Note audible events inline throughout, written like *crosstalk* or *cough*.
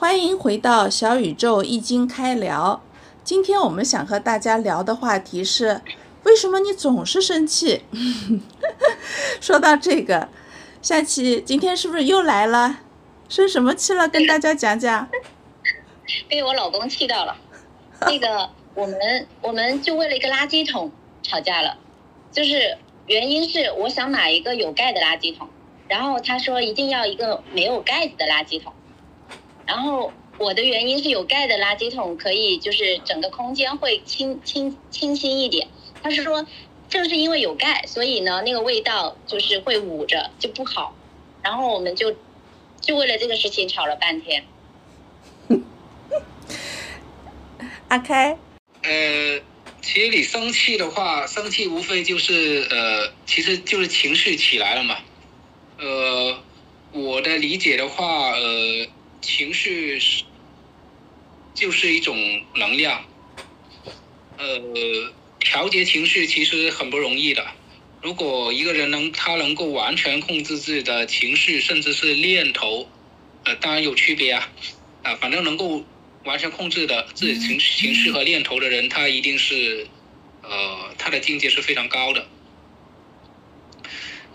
欢迎回到小宇宙易经开聊。今天我们想和大家聊的话题是：为什么你总是生气？*laughs* 说到这个，夏琪今天是不是又来了？生什么气了？跟大家讲讲。被我老公气到了。那个，我们我们就为了一个垃圾桶吵架了，就是原因是我想买一个有盖的垃圾桶，然后他说一定要一个没有盖子的垃圾桶。然后我的原因是有盖的垃圾桶可以，就是整个空间会清清清新一点。他是说，正是因为有盖，所以呢，那个味道就是会捂着就不好。然后我们就就为了这个事情吵了半天。阿开，呃，其实你生气的话，生气无非就是呃，其实就是情绪起来了嘛。呃，我的理解的话，呃。情绪是就是一种能量，呃，调节情绪其实很不容易的。如果一个人能他能够完全控制自己的情绪，甚至是念头，呃，当然有区别啊，啊，反正能够完全控制的自己情情绪和念头的人，他一定是，呃，他的境界是非常高的。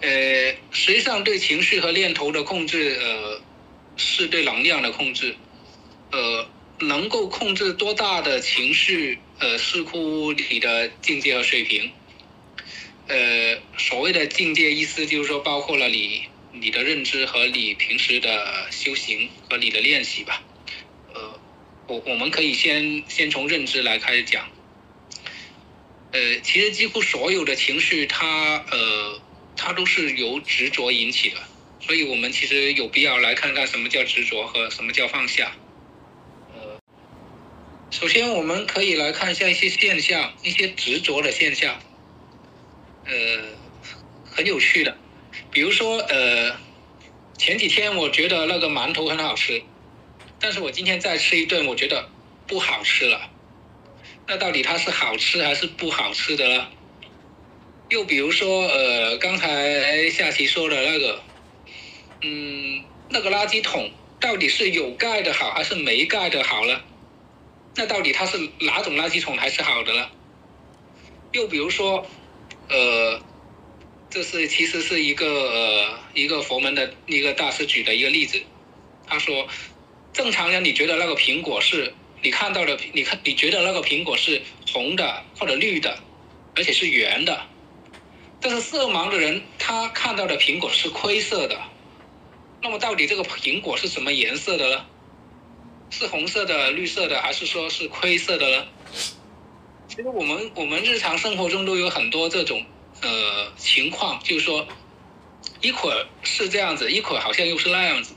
呃，实际上对情绪和念头的控制，呃。是对能量的控制，呃，能够控制多大的情绪，呃，视乎你的境界和水平。呃，所谓的境界意思就是说，包括了你你的认知和你平时的修行和你的练习吧。呃，我我们可以先先从认知来开始讲。呃，其实几乎所有的情绪，它呃，它都是由执着引起的。所以我们其实有必要来看看什么叫执着和什么叫放下。呃，首先我们可以来看一下一些现象，一些执着的现象。呃，很有趣的，比如说呃，前几天我觉得那个馒头很好吃，但是我今天再吃一顿，我觉得不好吃了。那到底它是好吃还是不好吃的呢？又比如说呃，刚才夏琪说的那个。嗯，那个垃圾桶到底是有盖的好还是没盖的好呢？那到底它是哪种垃圾桶还是好的呢？又比如说，呃，这是其实是一个呃一个佛门的一个大师举的一个例子，他说，正常人你觉得那个苹果是你看到的，你看你觉得那个苹果是红的或者绿的，而且是圆的，但是色盲的人他看到的苹果是灰色的。那么到底这个苹果是什么颜色的呢？是红色的、绿色的，还是说是灰色的呢？其实我们我们日常生活中都有很多这种呃情况，就是说一会儿是这样子，一会儿好像又是那样子。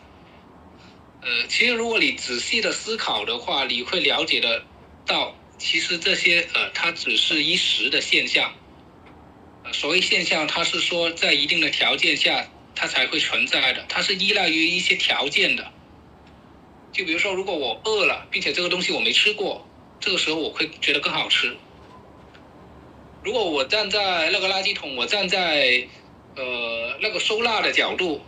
呃，其实如果你仔细的思考的话，你会了解的到，其实这些呃它只是一时的现象。所谓现象，它是说在一定的条件下。它才会存在的，它是依赖于一些条件的。就比如说，如果我饿了，并且这个东西我没吃过，这个时候我会觉得更好吃。如果我站在那个垃圾桶，我站在呃那个收纳的角度，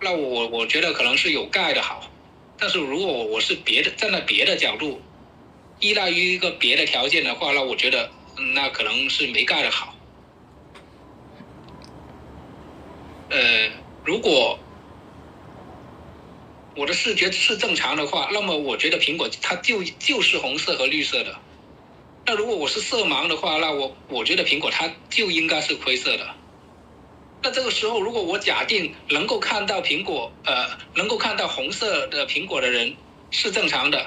那我我觉得可能是有盖的好。但是如果我是别的站在别的角度，依赖于一个别的条件的话，那我觉得那可能是没盖的好。呃，如果我的视觉是正常的话，那么我觉得苹果它就就是红色和绿色的。那如果我是色盲的话，那我我觉得苹果它就应该是灰色的。那这个时候，如果我假定能够看到苹果，呃，能够看到红色的苹果的人是正常的，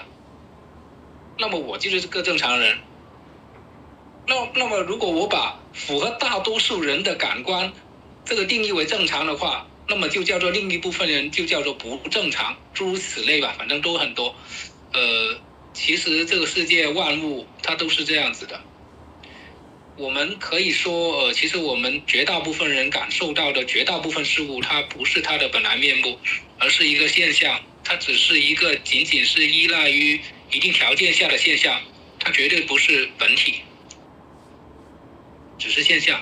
那么我就是个正常人。那那么如果我把符合大多数人的感官。这个定义为正常的话，那么就叫做另一部分人就叫做不正常，诸如此类吧，反正都很多。呃，其实这个世界万物它都是这样子的。我们可以说，呃，其实我们绝大部分人感受到的绝大部分事物，它不是它的本来面目，而是一个现象，它只是一个仅仅是依赖于一定条件下的现象，它绝对不是本体，只是现象。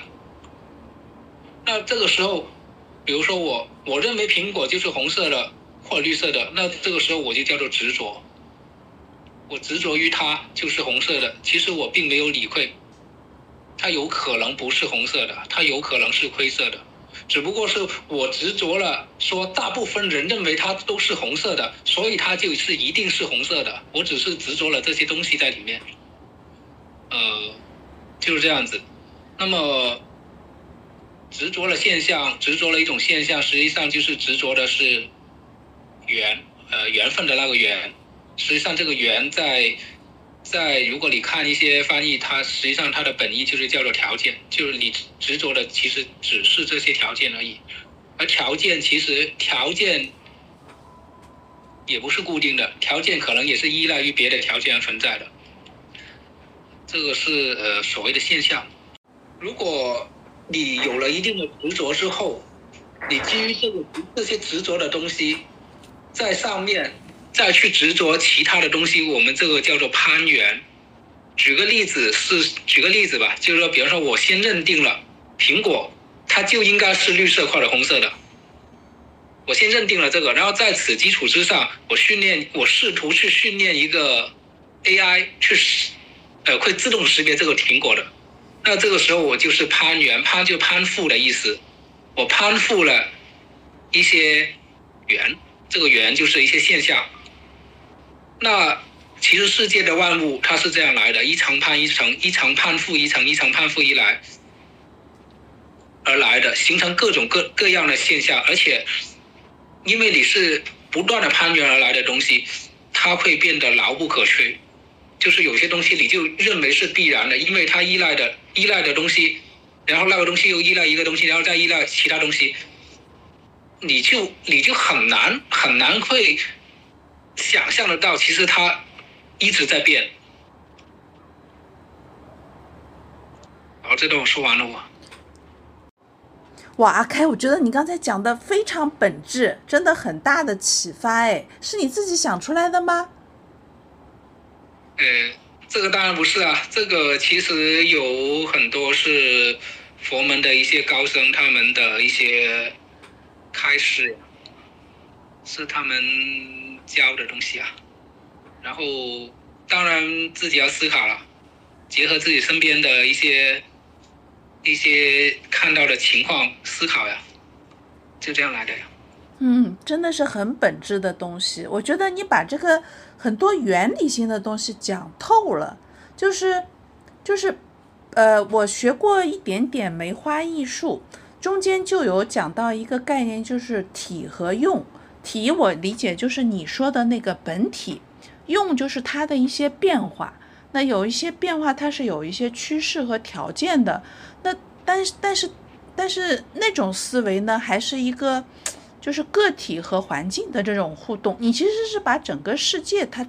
那这个时候，比如说我我认为苹果就是红色的，或者绿色的，那这个时候我就叫做执着。我执着于它就是红色的，其实我并没有理会，它有可能不是红色的，它有可能是灰色的，只不过是我执着了，说大部分人认为它都是红色的，所以它就是一定是红色的。我只是执着了这些东西在里面，呃，就是这样子。那么执着的现象，执着了一种现象，实际上就是执着的是缘，呃，缘分的那个缘。实际上，这个缘在在，如果你看一些翻译，它实际上它的本意就是叫做条件，就是你执着的其实只是这些条件而已，而条件其实条件也不是固定的，条件可能也是依赖于别的条件而存在的，这个是呃所谓的现象。如果你有了一定的执着之后，你基于这个这些执着的东西在上面。再去执着其他的东西，我们这个叫做攀缘。举个例子是，举个例子吧，就是说，比方说，我先认定了苹果，它就应该是绿色或者红色的。我先认定了这个，然后在此基础之上，我训练，我试图去训练一个 AI 去识，呃，会自动识别这个苹果的。那这个时候我就是攀缘，攀就攀附的意思，我攀附了一些缘，这个缘就是一些现象。那其实世界的万物它是这样来的，一层攀一层，一层攀附一层，一层攀附一来而来的，形成各种各各样的现象。而且，因为你是不断的攀缘而来的东西，它会变得牢不可摧。就是有些东西你就认为是必然的，因为它依赖的依赖的东西，然后那个东西又依赖一个东西，然后再依赖其他东西，你就你就很难很难会。想象得到，其实它一直在变。好，这段我说完了，我。哇，阿开，我觉得你刚才讲的非常本质，真的很大的启发，哎，是你自己想出来的吗？呃，这个当然不是啊，这个其实有很多是佛门的一些高僧他们的一些开示，是他们。教的东西啊，然后当然自己要思考了，结合自己身边的一些一些看到的情况思考呀，就这样来的呀。嗯，真的是很本质的东西。我觉得你把这个很多原理性的东西讲透了，就是就是呃，我学过一点点梅花易数，中间就有讲到一个概念，就是体和用。体我理解就是你说的那个本体，用就是它的一些变化。那有一些变化，它是有一些趋势和条件的。那但是但是但是那种思维呢，还是一个就是个体和环境的这种互动。你其实是把整个世界它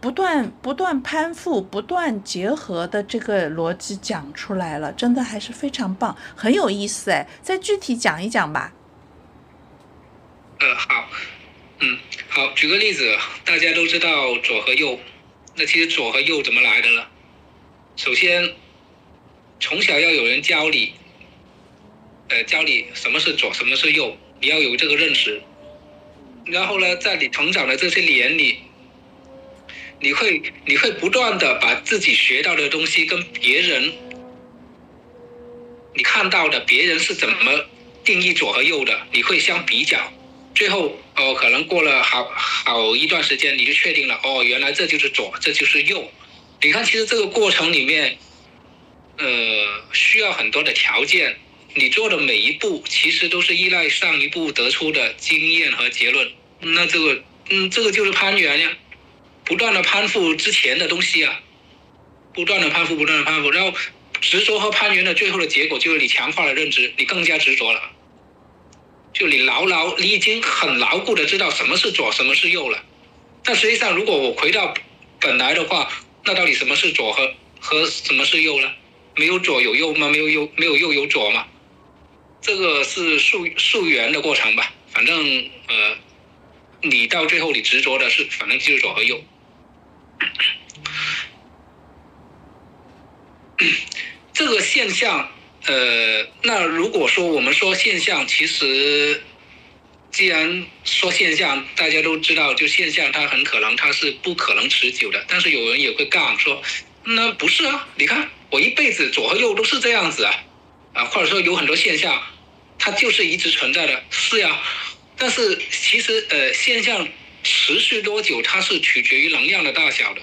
不断不断攀附、不断结合的这个逻辑讲出来了，真的还是非常棒，很有意思哎。再具体讲一讲吧。呃，好，嗯，好，举个例子，大家都知道左和右，那其实左和右怎么来的呢？首先，从小要有人教你，呃，教你什么是左，什么是右，你要有这个认识。然后呢，在你成长的这些年里，你会你会不断的把自己学到的东西跟别人，你看到的别人是怎么定义左和右的，你会相比较。最后哦，可能过了好好一段时间，你就确定了哦，原来这就是左，这就是右。你看，其实这个过程里面，呃，需要很多的条件。你做的每一步，其实都是依赖上一步得出的经验和结论。那这个，嗯，这个就是攀援呀，不断的攀附之前的东西啊，不断的攀附，不断的攀附，然后执着和攀援的最后的结果就是你强化了认知，你更加执着了。就你牢牢，你已经很牢固的知道什么是左，什么是右了。但实际上，如果我回到本来的话，那到底什么是左和和什么是右呢？没有左有右吗？没有右没有右有左吗？这个是溯溯源的过程吧。反正呃，你到最后你执着的是，反正就是左和右。*coughs* 这个现象。呃，那如果说我们说现象，其实既然说现象，大家都知道，就现象它很可能它是不可能持久的。但是有人也会杠说，那不是啊，你看我一辈子左和右都是这样子啊，啊，或者说有很多现象，它就是一直存在的，是呀。但是其实呃，现象持续多久，它是取决于能量的大小的。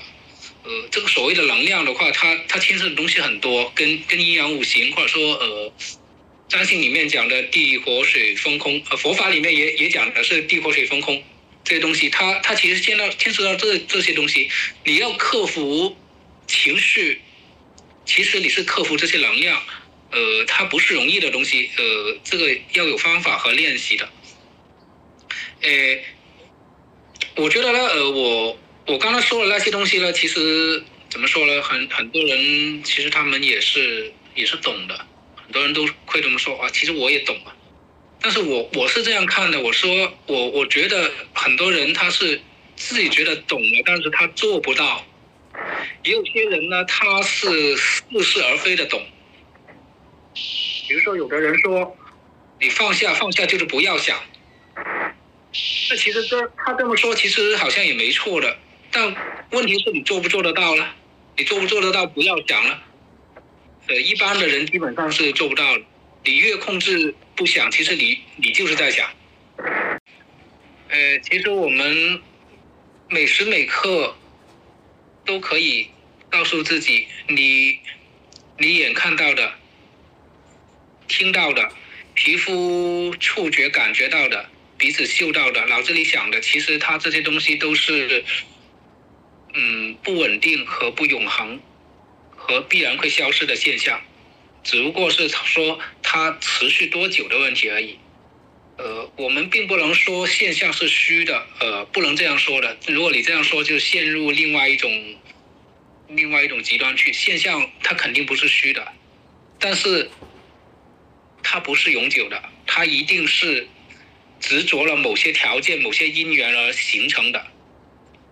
呃，这个所谓的能量的话，它它牵涉的东西很多，跟跟阴阳五行或者说呃，占星里面讲的地火水风空，呃，佛法里面也也讲的是地火水风空这些东西，它它其实牵到牵涉到这这些东西，你要克服情绪，其实你是克服这些能量，呃，它不是容易的东西，呃，这个要有方法和练习的。诶，我觉得呢，呃，我。我刚才说的那些东西呢，其实怎么说呢？很很多人其实他们也是也是懂的，很多人都会这么说啊。其实我也懂啊，但是我我是这样看的，我说我我觉得很多人他是自己觉得懂了，但是他做不到。也有些人呢，他是似是而非的懂。比如说，有的人说你放下放下就是不要想，那其实这他这么说，其实好像也没错的。但问题是你做不做得到了？你做不做得到？不要想了。呃，一般的人基本上是做不到的。你越控制不想，其实你你就是在想。呃，其实我们每时每刻都可以告诉自己，你你眼看到的、听到的、皮肤触觉感觉到的、鼻子嗅到的、脑子里想的，其实它这些东西都是。嗯，不稳定和不永恒，和必然会消失的现象，只不过是说它持续多久的问题而已。呃，我们并不能说现象是虚的，呃，不能这样说的。如果你这样说，就陷入另外一种另外一种极端去。现象它肯定不是虚的，但是它不是永久的，它一定是执着了某些条件、某些因缘而形成的，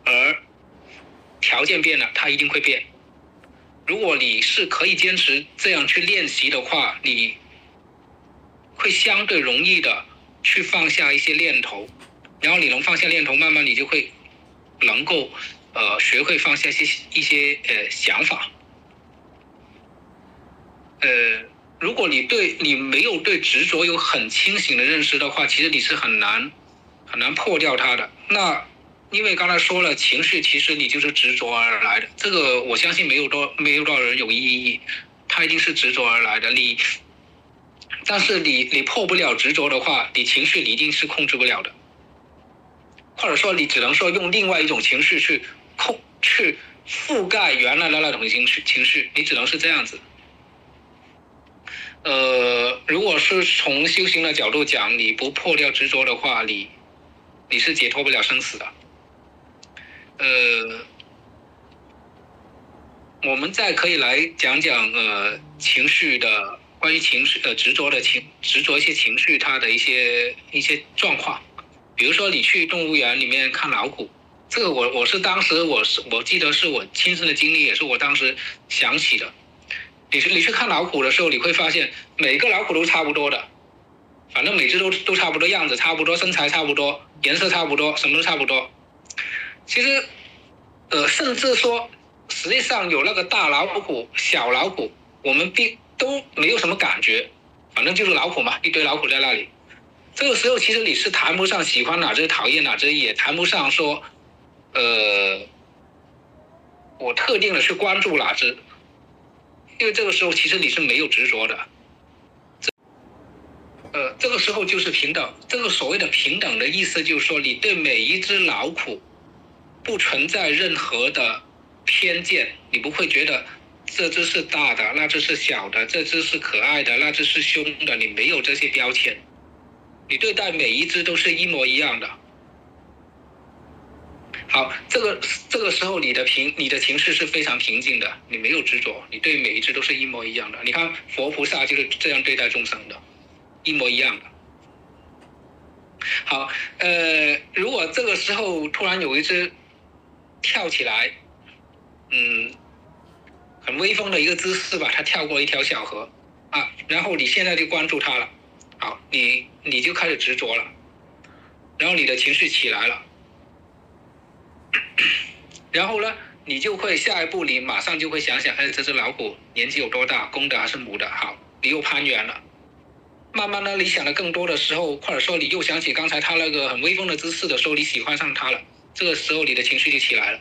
而。条件变了，它一定会变。如果你是可以坚持这样去练习的话，你会相对容易的去放下一些念头，然后你能放下念头，慢慢你就会能够呃学会放下一些一些呃想法。呃，如果你对你没有对执着有很清醒的认识的话，其实你是很难很难破掉它的。那。因为刚才说了，情绪其实你就是执着而来的，这个我相信没有多没有多少人有异议，它一定是执着而来的。你，但是你你破不了执着的话，你情绪你一定是控制不了的，或者说你只能说用另外一种情绪去控去覆盖原来的那种情绪情绪，你只能是这样子。呃，如果是从修行的角度讲，你不破掉执着的话，你你是解脱不了生死的。呃，我们再可以来讲讲呃情绪的关于情绪呃执着的情执着一些情绪它的一些一些状况，比如说你去动物园里面看老虎，这个我我是当时我是我记得是我亲身的经历，也是我当时想起的。你去你去看老虎的时候，你会发现每个老虎都差不多的，反正每只都都差不多样子，差不多身材差不多，颜色差不多，什么都差不多。其实，呃，甚至说，实际上有那个大老虎、小老虎，我们并都没有什么感觉，反正就是老虎嘛，一堆老虎在那里。这个时候，其实你是谈不上喜欢哪只、讨厌哪只，也谈不上说，呃，我特定的去关注哪只，因为这个时候其实你是没有执着的。呃，这个时候就是平等。这个所谓的平等的意思，就是说你对每一只老虎。不存在任何的偏见，你不会觉得这只是大的，那只是小的，这只是可爱的，那只是凶的，你没有这些标签，你对待每一只都是一模一样的。好，这个这个时候你的平，你的情绪是非常平静的，你没有执着，你对每一只都是一模一样的。你看佛菩萨就是这样对待众生的，一模一样的。好，呃，如果这个时候突然有一只。跳起来，嗯，很威风的一个姿势吧。他跳过一条小河，啊，然后你现在就关注他了，好，你你就开始执着了。然后你的情绪起来了，*coughs* 然后呢，你就会下一步，你马上就会想想，哎，这只老虎年纪有多大，公的还是母的？好，你又攀援了。慢慢的，你想的更多的时候，或者说你又想起刚才它那个很威风的姿势的时候，你喜欢上它了。这个时候你的情绪就起来了，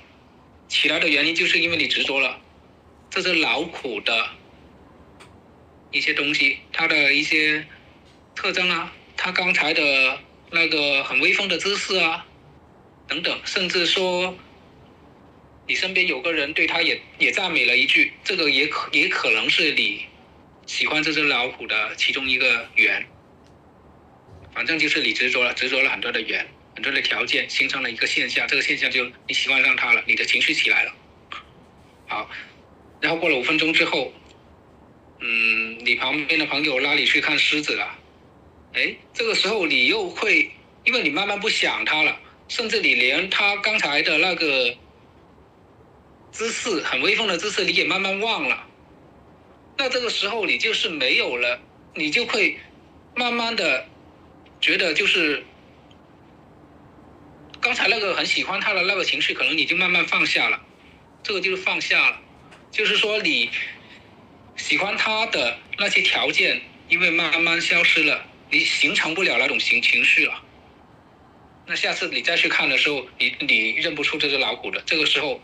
起来的原因就是因为你执着了这只老虎的一些东西，它的一些特征啊，它刚才的那个很威风的姿势啊，等等，甚至说你身边有个人对他也也赞美了一句，这个也可也可能是你。喜欢这只老虎的其中一个缘，反正就是你执着了，执着了很多的缘，很多的条件，形成了一个现象。这个现象就你喜欢上它了，你的情绪起来了。好，然后过了五分钟之后，嗯，你旁边的朋友拉你去看狮子了，哎，这个时候你又会，因为你慢慢不想它了，甚至你连他刚才的那个姿势，很威风的姿势，你也慢慢忘了。那这个时候你就是没有了，你就会慢慢的觉得就是刚才那个很喜欢他的那个情绪，可能你就慢慢放下了，这个就是放下了，就是说你喜欢他的那些条件，因为慢慢消失了，你形成不了那种情情绪了。那下次你再去看的时候，你你认不出这只老虎的，这个时候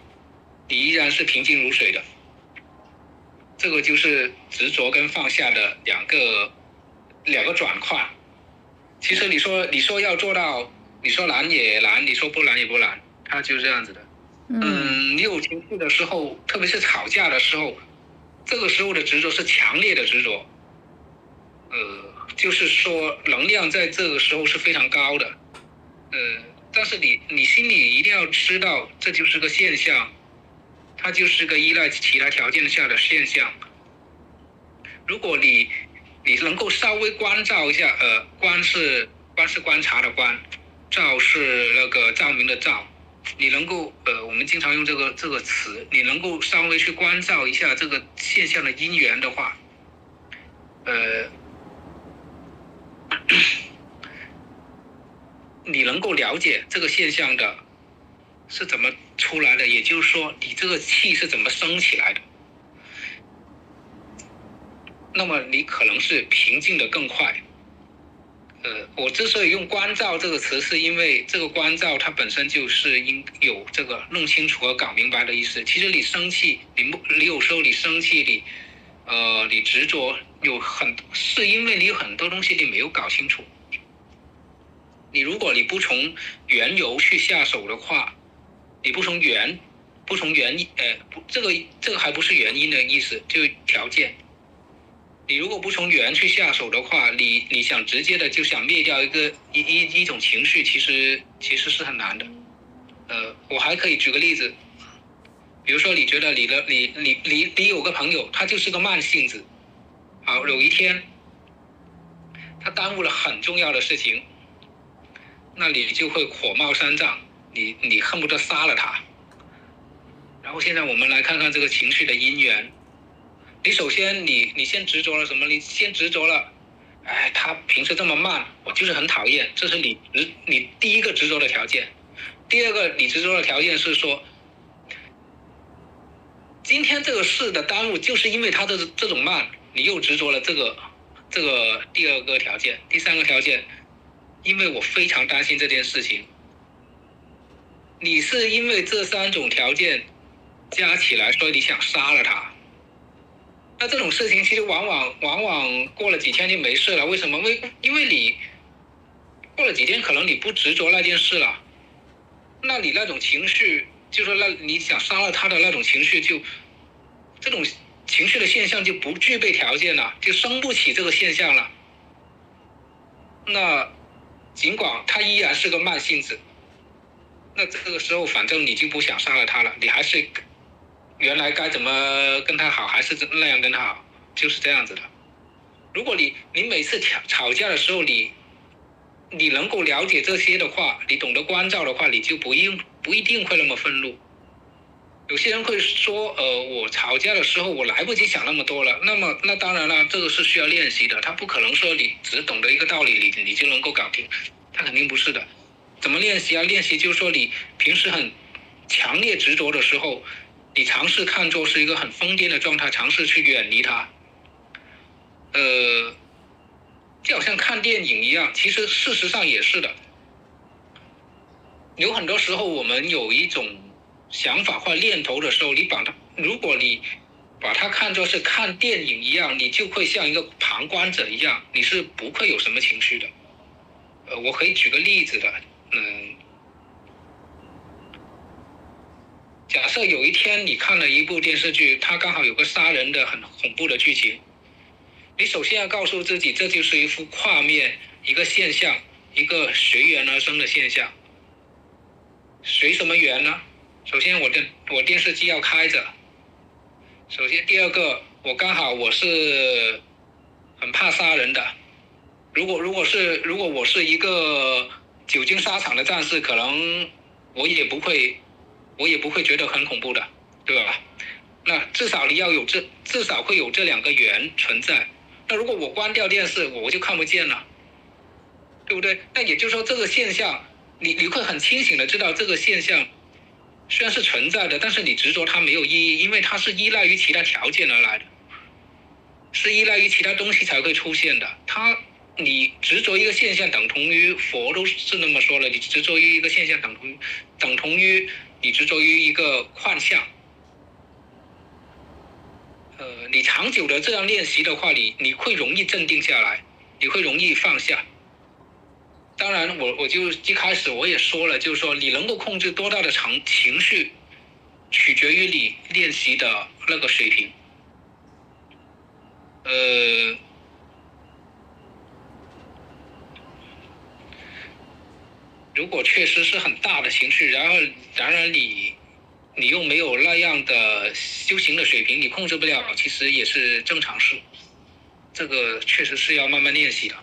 你依然是平静如水的。这个就是执着跟放下的两个两个转换。其实你说你说要做到，你说难也难，你说不难也不难，它就是这样子的。嗯，你有情绪的时候，特别是吵架的时候，这个时候的执着是强烈的执着。呃，就是说能量在这个时候是非常高的。呃，但是你你心里一定要知道，这就是个现象。它就是个依赖其他条件下的现象。如果你你能够稍微关照一下，呃，观是观是观察的观，照是那个照明的照，你能够呃，我们经常用这个这个词，你能够稍微去关照一下这个现象的因缘的话，呃，你能够了解这个现象的。是怎么出来的？也就是说，你这个气是怎么升起来的？那么你可能是平静的更快。呃，我之所以用“关照”这个词，是因为这个“关照”它本身就是应有这个弄清楚和搞明白的意思。其实你生气，你不你有时候你生气，你呃，你执着，有很是因为你有很多东西你没有搞清楚。你如果你不从缘由去下手的话，你不从原，不从原因，呃，不，这个这个还不是原因的意思，就条件。你如果不从原去下手的话，你你想直接的就想灭掉一个一一一种情绪，其实其实是很难的。呃，我还可以举个例子，比如说你觉得你的你你你你有个朋友，他就是个慢性子，好，有一天他耽误了很重要的事情，那你就会火冒三丈。你你恨不得杀了他，然后现在我们来看看这个情绪的因缘。你首先你你先执着了什么？你先执着了，哎，他平时这么慢，我就是很讨厌。这是你执你第一个执着的条件。第二个你执着的条件是说，今天这个事的耽误就是因为他的这种慢，你又执着了这个这个第二个条件。第三个条件，因为我非常担心这件事情。你是因为这三种条件加起来，所以你想杀了他？那这种事情其实往往往往过了几天就没事了。为什么？为因为你过了几天，可能你不执着那件事了，那你那种情绪，就说那你想杀了他的那种情绪，就这种情绪的现象就不具备条件了，就生不起这个现象了。那尽管他依然是个慢性子。那这个时候，反正你就不想伤害他了，你还是原来该怎么跟他好，还是那样跟他好，就是这样子的。如果你你每次吵吵架的时候，你你能够了解这些的话，你懂得关照的话，你就不一不一定会那么愤怒。有些人会说，呃，我吵架的时候我来不及想那么多了。那么那当然了，这个是需要练习的，他不可能说你只懂得一个道理，你你就能够搞定，他肯定不是的。怎么练习啊？练习就是说你平时很强烈执着的时候，你尝试看作是一个很疯癫的状态，尝试去远离它。呃，就好像看电影一样，其实事实上也是的。有很多时候，我们有一种想法或念头的时候，你把它，如果你把它看作是看电影一样，你就会像一个旁观者一样，你是不会有什么情绪的。呃，我可以举个例子的，嗯，假设有一天你看了一部电视剧，它刚好有个杀人的很恐怖的剧情，你首先要告诉自己，这就是一幅画面，一个现象，一个随缘而生的现象。随什么缘呢？首先，我的我电视机要开着。首先，第二个，我刚好我是很怕杀人的。如果如果是如果我是一个久经沙场的战士，可能我也不会我也不会觉得很恐怖的，对吧？那至少你要有这至少会有这两个缘存在。那如果我关掉电视，我就看不见了，对不对？那也就是说，这个现象，你你会很清醒的知道这个现象。虽然是存在的，但是你执着它没有意义，因为它是依赖于其他条件而来的，是依赖于其他东西才会出现的。它，你执着一个现象，等同于佛都是那么说了，你执着于一个现象，等同等同于你执着于一个幻象。呃，你长久的这样练习的话，你你会容易镇定下来，你会容易放下。当然，我我就一开始我也说了，就是说你能够控制多大的情情绪，取决于你练习的那个水平。呃，如果确实是很大的情绪，然后然而你你又没有那样的修行的水平，你控制不了，其实也是正常事。这个确实是要慢慢练习的。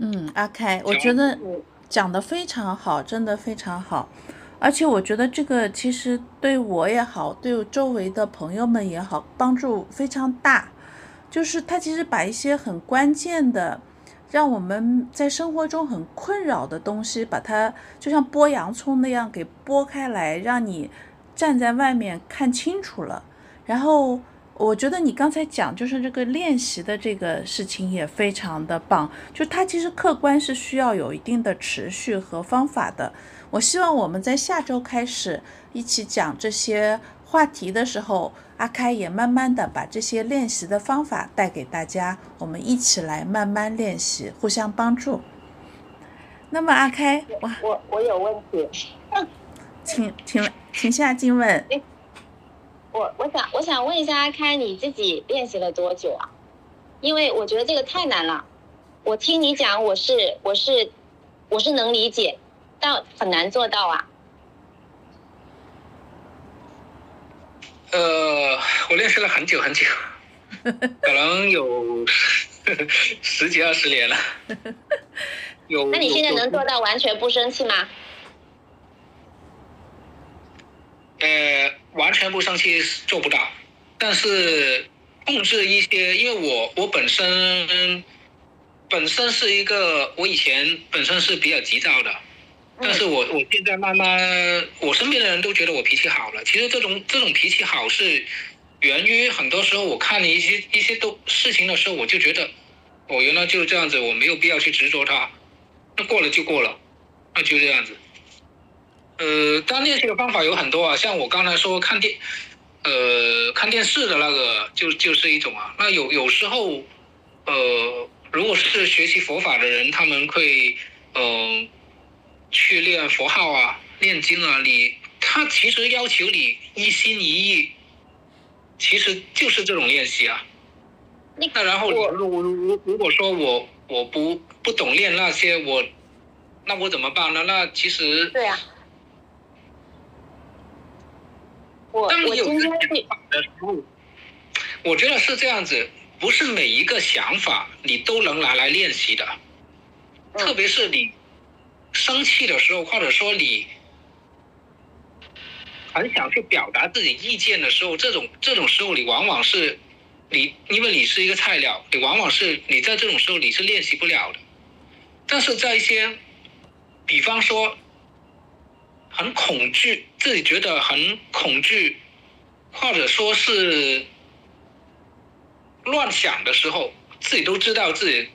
嗯，阿开，我觉得讲的非常好，真的非常好，而且我觉得这个其实对我也好，对周围的朋友们也好，帮助非常大。就是他其实把一些很关键的，让我们在生活中很困扰的东西，把它就像剥洋葱那样给剥开来，让你站在外面看清楚了，然后。我觉得你刚才讲就是这个练习的这个事情也非常的棒，就它其实客观是需要有一定的持续和方法的。我希望我们在下周开始一起讲这些话题的时候，阿开也慢慢的把这些练习的方法带给大家，我们一起来慢慢练习，互相帮助。那么阿开，我我我有问题，请请请下静问。我我想我想问一下阿开，你自己练习了多久啊？因为我觉得这个太难了。我听你讲，我是我是我是能理解，但很难做到啊。呃，我练习了很久很久，*laughs* 可能有十几二十年了。*laughs* 有。那你现在能做到完全不生气吗？呃，完全不生气做不到，但是控制一些，因为我我本身本身是一个，我以前本身是比较急躁的，但是我我现在慢慢，我身边的人都觉得我脾气好了。其实这种这种脾气好是源于很多时候我看了一些一些都事情的时候，我就觉得我原来就是这样子，我没有必要去执着它，那过了就过了，那就这样子。呃，当练习的方法有很多啊，像我刚才说看电，呃，看电视的那个就就是一种啊。那有有时候，呃，如果是学习佛法的人，他们会，嗯，去练佛号啊，念经啊，你他其实要求你一心一意，其实就是这种练习啊。那然后如如如如果说我我不不懂练那些，我那我怎么办呢？那其实对呀。当你有这想法的时候，我觉得是这样子，不是每一个想法你都能拿来练习的，特别是你生气的时候，或者说你很想去表达自己意见的时候，这种这种时候你往往是你，因为你是一个菜鸟，你往往是你在这种时候你是练习不了的，但是在一些比方说很恐惧，自己觉得很恐惧，或者说是乱想的时候，自己都知道自己，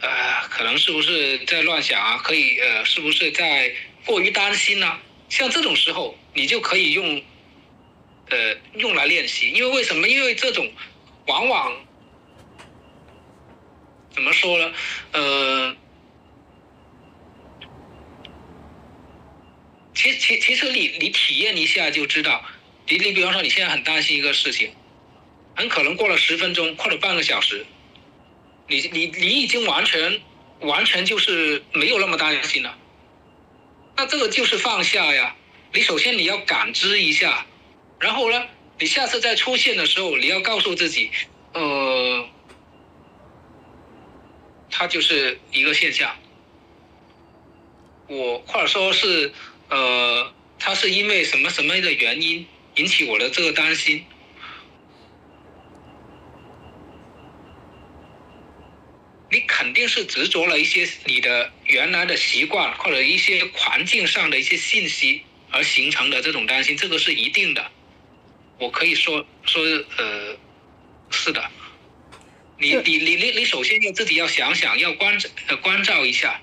呃，可能是不是在乱想啊？可以，呃，是不是在过于担心呢、像这种时候，你就可以用，呃，用来练习。因为为什么？因为这种往往怎么说呢？呃，其其其实你你体验一下就知道，你你比方说你现在很担心一个事情，很可能过了十分钟或者半个小时，你你你已经完全完全就是没有那么担心了。那这个就是放下呀。你首先你要感知一下，然后呢，你下次再出现的时候，你要告诉自己，呃，它就是一个现象。我或者说是呃，他是因为什么什么的原因引起我的这个担心。你肯定是执着了一些你的原来的习惯或者一些环境上的一些信息而形成的这种担心，这个是一定的。我可以说说呃，是的。你你你你你首先要自己要想想，要关呃关照一下。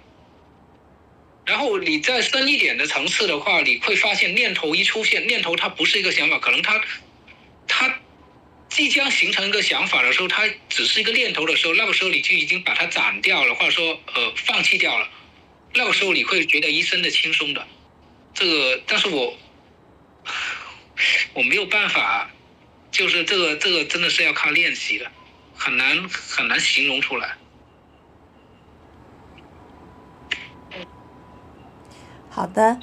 然后你再深一点的层次的话，你会发现念头一出现，念头它不是一个想法，可能它它即将形成一个想法的时候，它只是一个念头的时候，那个时候你就已经把它斩掉了，或者说呃放弃掉了。那个时候你会觉得一身的轻松的。这个，但是我我没有办法，就是这个这个真的是要靠练习的，很难很难形容出来。好的，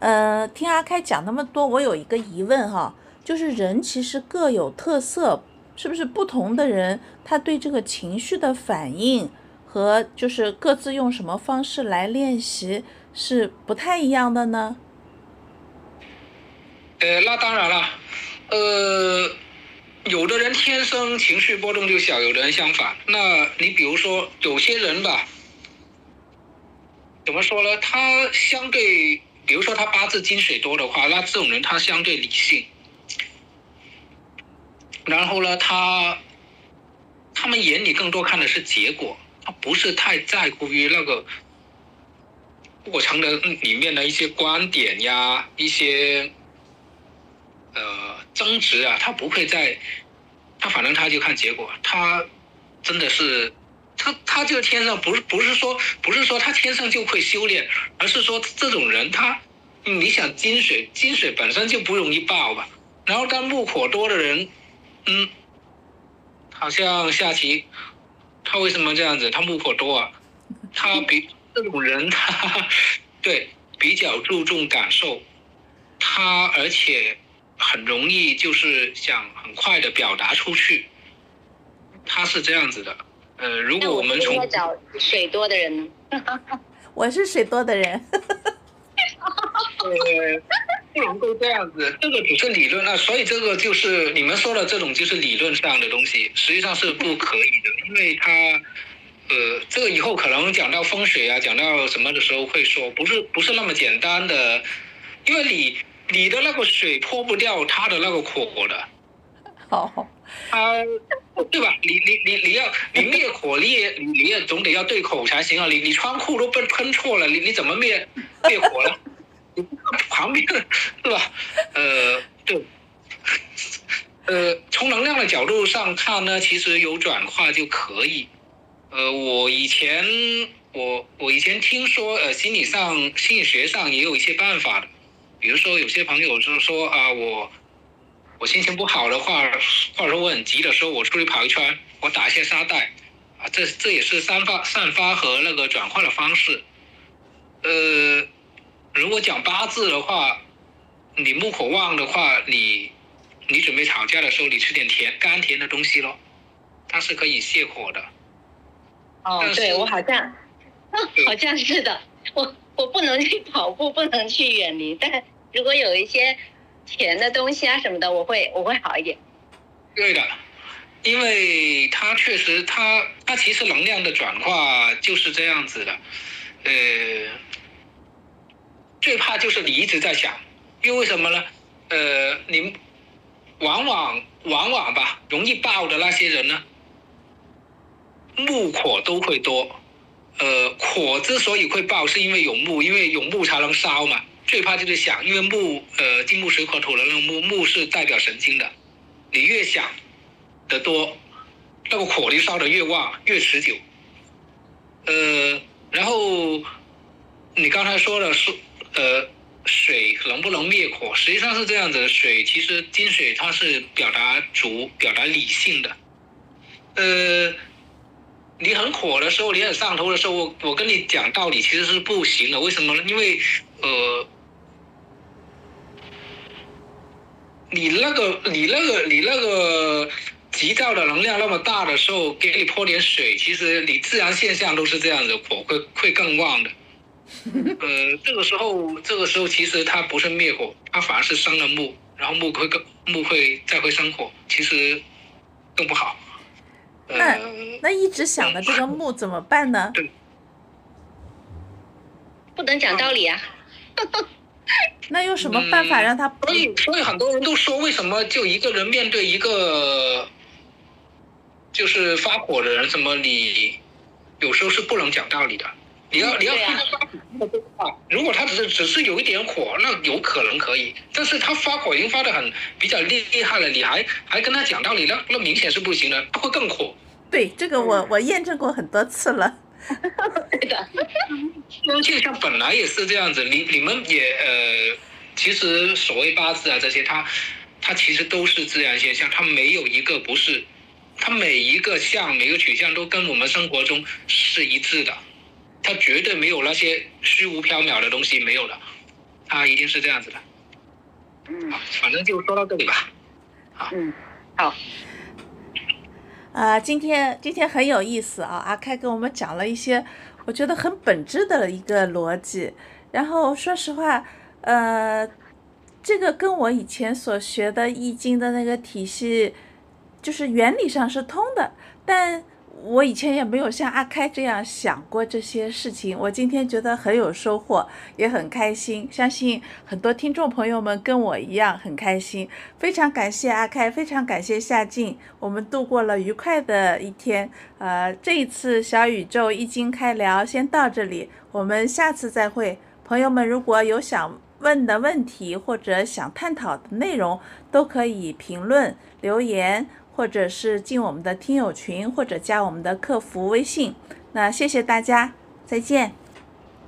呃，听阿开讲那么多，我有一个疑问哈，就是人其实各有特色，是不是不同的人他对这个情绪的反应和就是各自用什么方式来练习是不太一样的呢？呃，那当然了，呃，有的人天生情绪波动就小，有的人相反。那你比如说有些人吧，怎么说呢？他相对，比如说他八字金水多的话，那这种人他相对理性。然后呢，他他们眼里更多看的是结果，他不是太在乎于那个过程的里面的一些观点呀，一些呃争执啊，他不会在，他反正他就看结果，他真的是他他就天生不是不是说不是说他天生就会修炼，而是说这种人他，你想金水金水本身就不容易爆吧，然后当木火多的人，嗯，好像下棋，他为什么这样子？他木火多啊，他比这种人他对比较注重感受，他而且很容易就是想很快的表达出去，他是这样子的。呃，如果我们从找水多的人呢？*laughs* 我是水多的人，呃，*laughs* 不能够这样子，这个只是理论啊，所以这个就是你们说的这种就是理论上的东西，实际上是不可以的，*laughs* 因为它，呃，这个以后可能讲到风水啊，讲到什么的时候会说，不是不是那么简单的，因为你你的那个水泼不掉他的那个火的，好，它对吧？你你你你要你灭火，你也你也总得要对口才行啊！你你窗户都喷喷错了，你你怎么灭灭火呢？旁边的是吧？呃，对，呃，从能量的角度上看呢，其实有转化就可以。呃，我以前我我以前听说，呃，心理上心理学上也有一些办法的，比如说有些朋友就是说啊，我我心情不好的话，或者说我很急的时候，我出去跑一圈，我打一些沙袋，啊，这这也是散发散发和那个转化的方式。呃，如果讲八字的话，你木火旺的话，你你准备吵架的时候，你吃点甜甘甜的东西咯，它是可以泻火的。哦对我好像，*laughs* 对好像是的。我我不能去跑步，不能去远离，但如果有一些甜的东西啊什么的，我会我会好一点。对的，因为它确实它它其实能量的转化就是这样子的，呃，最怕就是你一直在想，因为为什么呢？呃，你往往往往吧，容易爆的那些人呢，木火都会多。呃，火之所以会爆，是因为有木，因为有木才能烧嘛。最怕就是想，因为木，呃，金木水火土的那个木，木是代表神经的，你越想的多，那个火力烧的越旺，越持久。呃，然后你刚才说的是，呃，水能不能灭火？实际上是这样子，水其实金水它是表达主、表达理性的。呃，你很火的时候，你很上头的时候，我我跟你讲道理其实是不行的。为什么呢？因为呃。你那个，你那个，你那个急躁的能量那么大的时候，给你泼点水，其实你自然现象都是这样子，火会会更旺的。*laughs* 呃，这个时候，这个时候其实它不是灭火，它反而是生了木，然后木会更木会再会生火，其实更不好。那那一直想的这个木怎么办呢？不能讲道理啊。*laughs* *laughs* 那用什么办法让他？所以，所以很多人都说，为什么就一个人面对一个就是发火的人，什么你有时候是不能讲道理的。你要你要听他发火的话，如果他只是只是有一点火，那有可能可以。但是他发火已经发的很比较厉害了，你还还跟他讲道理，那那明显是不行的，他会更火。对，这个我我验证过很多次了。对的，现象本来也是这样子，你你们也呃，其实所谓八字啊这些，它它其实都是自然现象，它没有一个不是，它每一个项每个取向都跟我们生活中是一致的，它绝对没有那些虚无缥缈的东西没有的，它一定是这样子的。嗯，反正就说到这里吧。好，嗯，好。啊，今天今天很有意思啊！阿开跟我们讲了一些我觉得很本质的一个逻辑。然后说实话，呃，这个跟我以前所学的易经的那个体系，就是原理上是通的，但。我以前也没有像阿开这样想过这些事情，我今天觉得很有收获，也很开心。相信很多听众朋友们跟我一样很开心。非常感谢阿开，非常感谢夏静，我们度过了愉快的一天。呃，这一次小宇宙易经开聊先到这里，我们下次再会。朋友们如果有想问的问题或者想探讨的内容，都可以评论留言。或者是进我们的听友群，或者加我们的客服微信。那谢谢大家，再见。